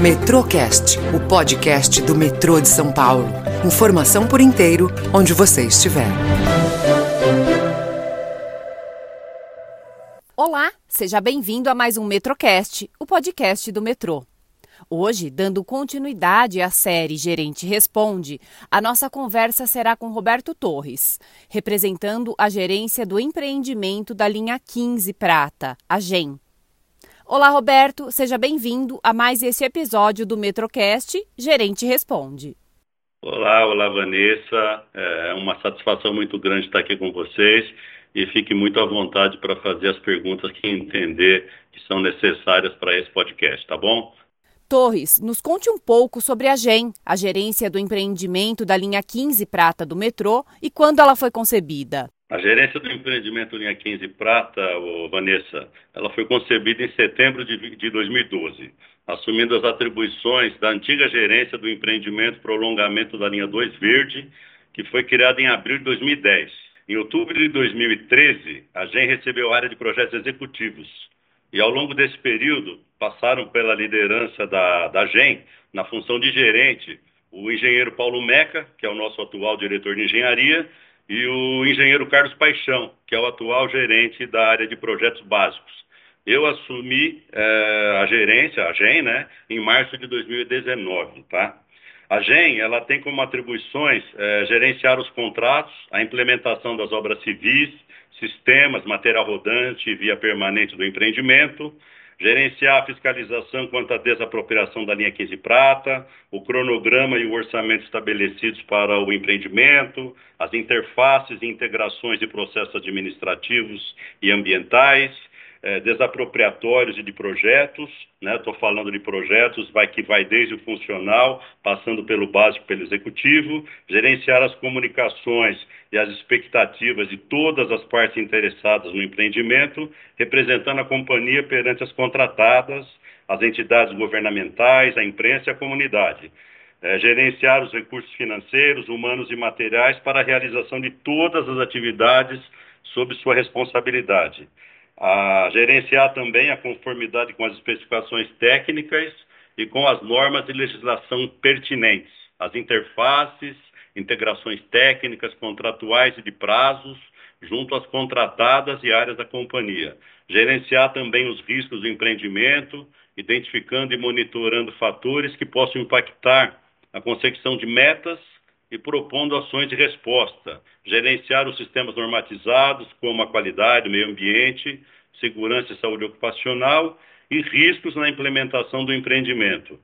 Metrocast, o podcast do metrô de São Paulo. Informação por inteiro, onde você estiver. Olá, seja bem-vindo a mais um Metrocast, o podcast do metrô. Hoje, dando continuidade à série Gerente Responde, a nossa conversa será com Roberto Torres, representando a gerência do empreendimento da linha 15 Prata, a GEM. Olá, Roberto, seja bem-vindo a mais esse episódio do Metrocast Gerente Responde. Olá, olá, Vanessa. É uma satisfação muito grande estar aqui com vocês e fique muito à vontade para fazer as perguntas que entender que são necessárias para esse podcast, tá bom? Torres, nos conte um pouco sobre a GEM, a gerência do empreendimento da linha 15 Prata do metrô, e quando ela foi concebida. A gerência do empreendimento linha 15 Prata, Vanessa, ela foi concebida em setembro de, de 2012, assumindo as atribuições da antiga gerência do empreendimento prolongamento da linha 2 Verde, que foi criada em abril de 2010. Em outubro de 2013, a GEM recebeu a área de projetos executivos, e ao longo desse período, passaram pela liderança da, da GEM, na função de gerente, o engenheiro Paulo Meca, que é o nosso atual diretor de engenharia, e o engenheiro Carlos Paixão, que é o atual gerente da área de projetos básicos. Eu assumi é, a gerência, a GEM, né, em março de 2019, tá? A GEM, ela tem como atribuições é, gerenciar os contratos, a implementação das obras civis, sistemas, material rodante e via permanente do empreendimento, gerenciar a fiscalização quanto à desapropriação da linha 15 prata, o cronograma e o orçamento estabelecidos para o empreendimento, as interfaces e integrações de processos administrativos e ambientais, é, desapropriatórios e de projetos, estou né? falando de projetos vai, que vai desde o funcional, passando pelo básico, pelo executivo, gerenciar as comunicações e as expectativas de todas as partes interessadas no empreendimento, representando a companhia perante as contratadas, as entidades governamentais, a imprensa e a comunidade. É, gerenciar os recursos financeiros, humanos e materiais para a realização de todas as atividades sob sua responsabilidade a gerenciar também a conformidade com as especificações técnicas e com as normas de legislação pertinentes, as interfaces, integrações técnicas, contratuais e de prazos, junto às contratadas e áreas da companhia. Gerenciar também os riscos do empreendimento, identificando e monitorando fatores que possam impactar a consecução de metas e propondo ações de resposta, gerenciar os sistemas normatizados, como a qualidade, o meio ambiente, segurança e saúde ocupacional e riscos na implementação do empreendimento.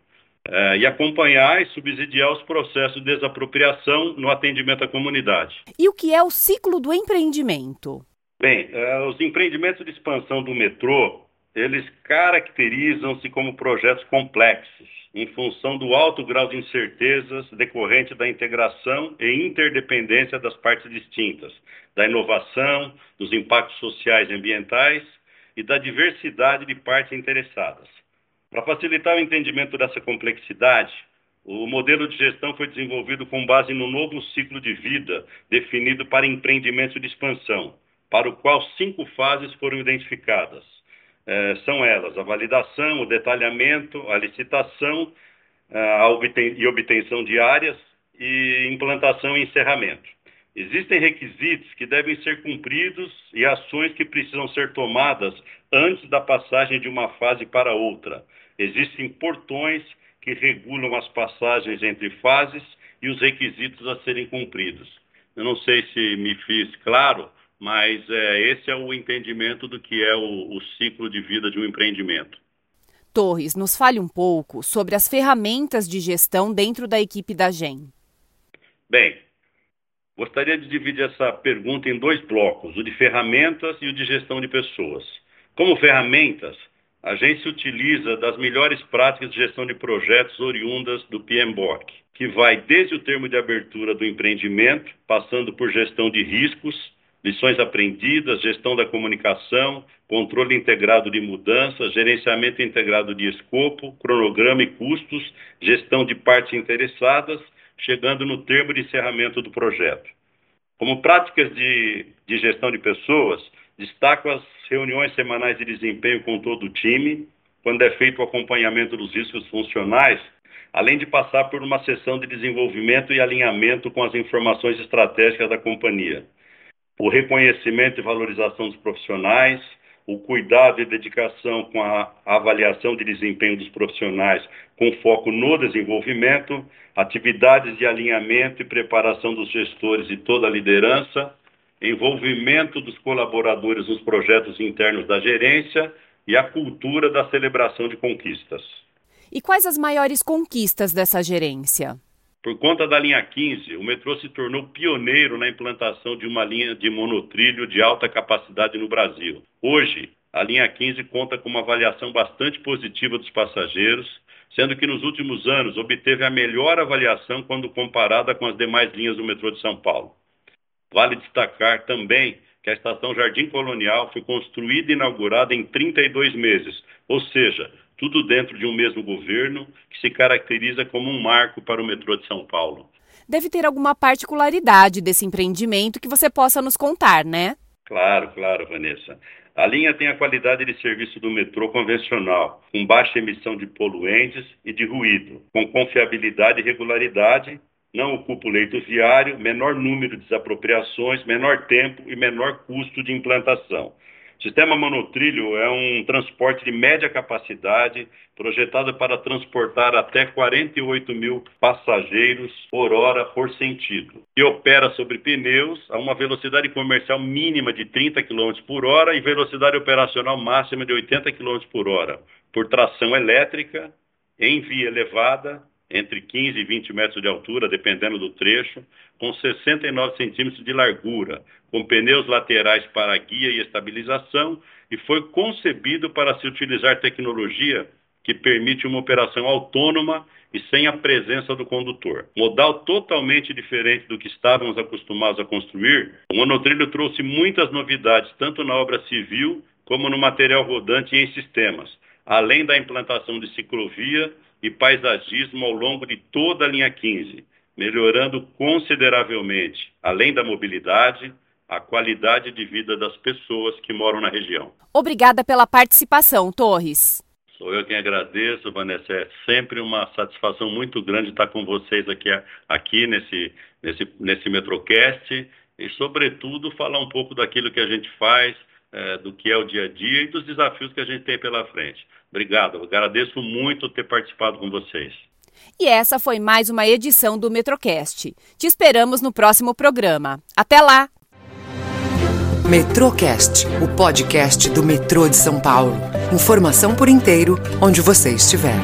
É, e acompanhar e subsidiar os processos de desapropriação no atendimento à comunidade. E o que é o ciclo do empreendimento? Bem, é, os empreendimentos de expansão do metrô, eles caracterizam-se como projetos complexos, em função do alto grau de incertezas decorrente da integração e interdependência das partes distintas, da inovação, dos impactos sociais e ambientais e da diversidade de partes interessadas. Para facilitar o entendimento dessa complexidade, o modelo de gestão foi desenvolvido com base no novo ciclo de vida definido para empreendimentos de expansão, para o qual cinco fases foram identificadas. É, são elas a validação, o detalhamento, a licitação a obten e obtenção de áreas e implantação e encerramento. Existem requisitos que devem ser cumpridos e ações que precisam ser tomadas antes da passagem de uma fase para outra. Existem portões que regulam as passagens entre fases e os requisitos a serem cumpridos. Eu não sei se me fiz claro, mas é, esse é o entendimento do que é o, o ciclo de vida de um empreendimento. Torres, nos fale um pouco sobre as ferramentas de gestão dentro da equipe da GEM. Bem, gostaria de dividir essa pergunta em dois blocos, o de ferramentas e o de gestão de pessoas. Como ferramentas, a gente se utiliza das melhores práticas de gestão de projetos oriundas do PMBOK, que vai desde o termo de abertura do empreendimento, passando por gestão de riscos, lições aprendidas, gestão da comunicação, controle integrado de mudanças, gerenciamento integrado de escopo, cronograma e custos, gestão de partes interessadas, chegando no termo de encerramento do projeto. Como práticas de, de gestão de pessoas, destaco as reuniões semanais de desempenho com todo o time, quando é feito o acompanhamento dos riscos funcionais, além de passar por uma sessão de desenvolvimento e alinhamento com as informações estratégicas da companhia. O reconhecimento e valorização dos profissionais, o cuidado e dedicação com a avaliação de desempenho dos profissionais com foco no desenvolvimento, atividades de alinhamento e preparação dos gestores e toda a liderança, envolvimento dos colaboradores nos projetos internos da gerência e a cultura da celebração de conquistas. E quais as maiores conquistas dessa gerência? Por conta da linha 15, o metrô se tornou pioneiro na implantação de uma linha de monotrilho de alta capacidade no Brasil. Hoje, a linha 15 conta com uma avaliação bastante positiva dos passageiros, sendo que nos últimos anos obteve a melhor avaliação quando comparada com as demais linhas do metrô de São Paulo. Vale destacar também que a estação Jardim Colonial foi construída e inaugurada em 32 meses, ou seja, tudo dentro de um mesmo governo que se caracteriza como um marco para o metrô de São Paulo. Deve ter alguma particularidade desse empreendimento que você possa nos contar, né? Claro, claro, Vanessa. A linha tem a qualidade de serviço do metrô convencional, com baixa emissão de poluentes e de ruído, com confiabilidade e regularidade não ocupa o leito viário, menor número de desapropriações, menor tempo e menor custo de implantação. Sistema monotrilho é um transporte de média capacidade, projetado para transportar até 48 mil passageiros por hora por sentido. E opera sobre pneus a uma velocidade comercial mínima de 30 km por hora e velocidade operacional máxima de 80 km por hora, por tração elétrica, em via elevada, entre 15 e 20 metros de altura, dependendo do trecho, com 69 centímetros de largura, com pneus laterais para guia e estabilização, e foi concebido para se utilizar tecnologia que permite uma operação autônoma e sem a presença do condutor. Modal totalmente diferente do que estávamos acostumados a construir, o monotrilho trouxe muitas novidades, tanto na obra civil como no material rodante e em sistemas, além da implantação de ciclovia e paisagismo ao longo de toda a linha 15, melhorando consideravelmente, além da mobilidade, a qualidade de vida das pessoas que moram na região. Obrigada pela participação, Torres. Sou eu quem agradeço, Vanessa. É sempre uma satisfação muito grande estar com vocês aqui, aqui nesse, nesse, nesse Metrocast e, sobretudo, falar um pouco daquilo que a gente faz, é, do que é o dia a dia e dos desafios que a gente tem pela frente. Obrigado, eu agradeço muito ter participado com vocês. E essa foi mais uma edição do Metrocast. Te esperamos no próximo programa. Até lá! Metrocast, o podcast do metrô de São Paulo. Informação por inteiro, onde você estiver.